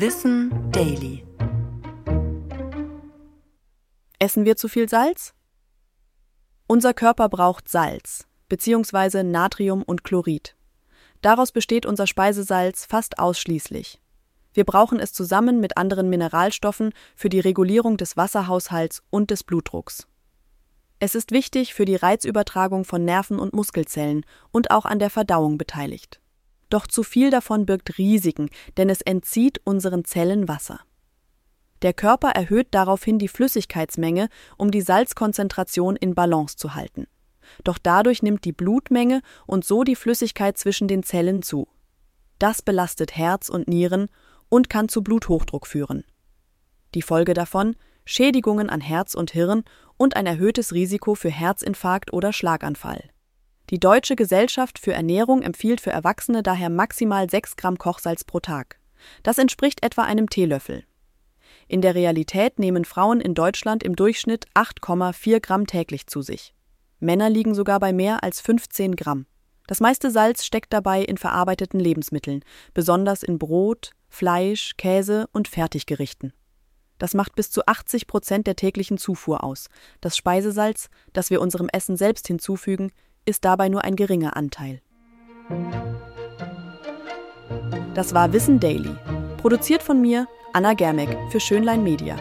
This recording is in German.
Wissen Daily. Essen wir zu viel Salz? Unser Körper braucht Salz, beziehungsweise Natrium und Chlorid. Daraus besteht unser Speisesalz fast ausschließlich. Wir brauchen es zusammen mit anderen Mineralstoffen für die Regulierung des Wasserhaushalts und des Blutdrucks. Es ist wichtig für die Reizübertragung von Nerven und Muskelzellen und auch an der Verdauung beteiligt. Doch zu viel davon birgt Risiken, denn es entzieht unseren Zellen Wasser. Der Körper erhöht daraufhin die Flüssigkeitsmenge, um die Salzkonzentration in Balance zu halten. Doch dadurch nimmt die Blutmenge und so die Flüssigkeit zwischen den Zellen zu. Das belastet Herz und Nieren und kann zu Bluthochdruck führen. Die Folge davon Schädigungen an Herz und Hirn und ein erhöhtes Risiko für Herzinfarkt oder Schlaganfall. Die Deutsche Gesellschaft für Ernährung empfiehlt für Erwachsene daher maximal 6 Gramm Kochsalz pro Tag. Das entspricht etwa einem Teelöffel. In der Realität nehmen Frauen in Deutschland im Durchschnitt 8,4 Gramm täglich zu sich. Männer liegen sogar bei mehr als 15 Gramm. Das meiste Salz steckt dabei in verarbeiteten Lebensmitteln, besonders in Brot, Fleisch, Käse und Fertiggerichten. Das macht bis zu 80 Prozent der täglichen Zufuhr aus. Das Speisesalz, das wir unserem Essen selbst hinzufügen, ist dabei nur ein geringer Anteil. Das war Wissen Daily, produziert von mir, Anna Germeck, für Schönlein Media.